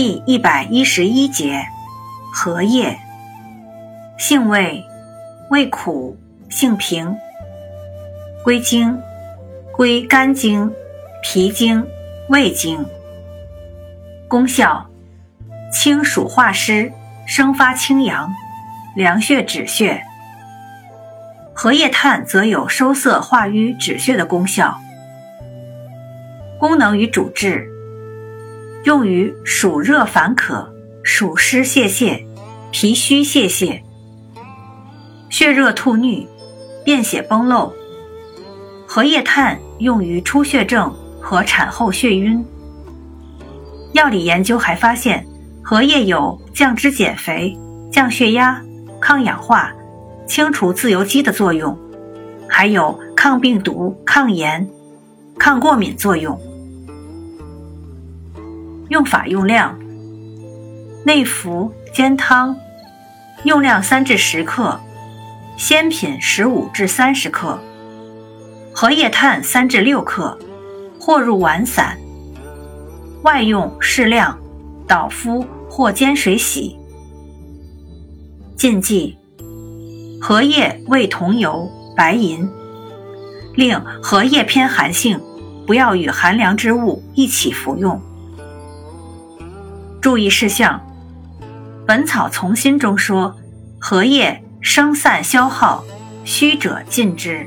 第一百一十一节，荷叶，性味，味苦，性平，归经，归肝经、脾经、胃经。功效，清暑化湿，生发清阳，凉血止血。荷叶炭则有收涩化瘀、止血的功效。功能与主治。用于暑热烦渴、暑湿泄泻、脾虚泄泻、血热吐衄、便血崩漏。荷叶炭用于出血症和产后血晕。药理研究还发现，荷叶有降脂减肥、降血压、抗氧化、清除自由基的作用，还有抗病毒、抗炎、抗过敏作用。用法用量：内服煎汤，用量三至十克；鲜品十五至三十克；荷叶炭三至六克，或入丸散。外用适量，捣敷或煎水洗。禁忌：荷叶味桐油、白银。另，荷叶偏寒性，不要与寒凉之物一起服用。注意事项，《本草从心》中说，荷叶生散消耗，虚者禁之。